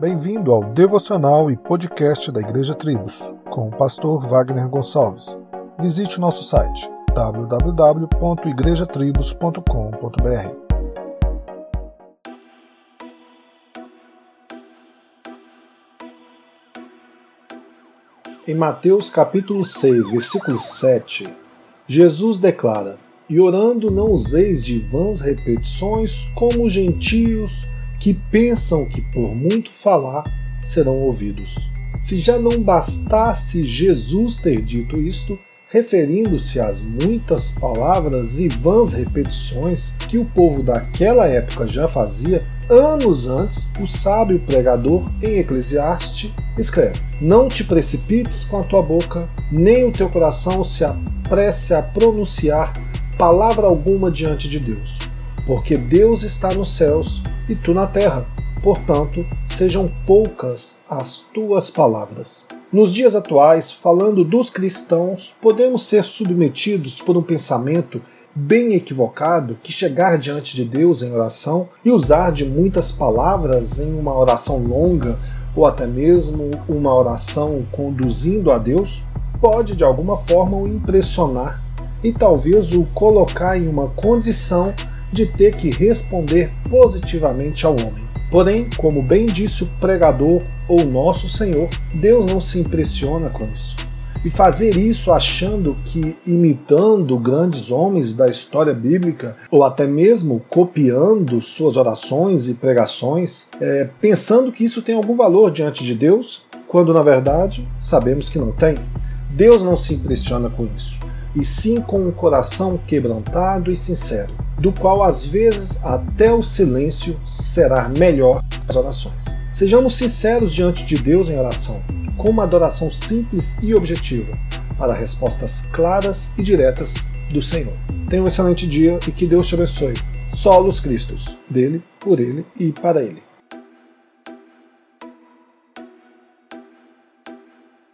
Bem-vindo ao devocional e podcast da Igreja Tribos, com o pastor Wagner Gonçalves. Visite o nosso site www.igrejatribos.com.br. Em Mateus capítulo 6, versículo 7, Jesus declara: E orando não useis de vãs repetições como os gentios que pensam que por muito falar serão ouvidos. Se já não bastasse Jesus ter dito isto, referindo-se às muitas palavras e vãs repetições que o povo daquela época já fazia, anos antes, o sábio pregador em Eclesiastes escreve: Não te precipites com a tua boca, nem o teu coração se apresse a pronunciar palavra alguma diante de Deus, porque Deus está nos céus e tu na terra. Portanto, sejam poucas as tuas palavras. Nos dias atuais, falando dos cristãos, podemos ser submetidos por um pensamento bem equivocado que chegar diante de Deus em oração e usar de muitas palavras em uma oração longa ou até mesmo uma oração conduzindo a Deus pode de alguma forma o impressionar e talvez o colocar em uma condição de ter que responder positivamente ao homem. Porém, como bem disse o pregador ou nosso Senhor, Deus não se impressiona com isso. E fazer isso achando que imitando grandes homens da história bíblica, ou até mesmo copiando suas orações e pregações, é, pensando que isso tem algum valor diante de Deus, quando na verdade sabemos que não tem. Deus não se impressiona com isso, e sim com um coração quebrantado e sincero do qual às vezes até o silêncio será melhor que as orações. Sejamos sinceros diante de Deus em oração, com uma adoração simples e objetiva, para respostas claras e diretas do Senhor. Tenha um excelente dia e que Deus te abençoe. Solos Cristos, dele, por ele e para ele.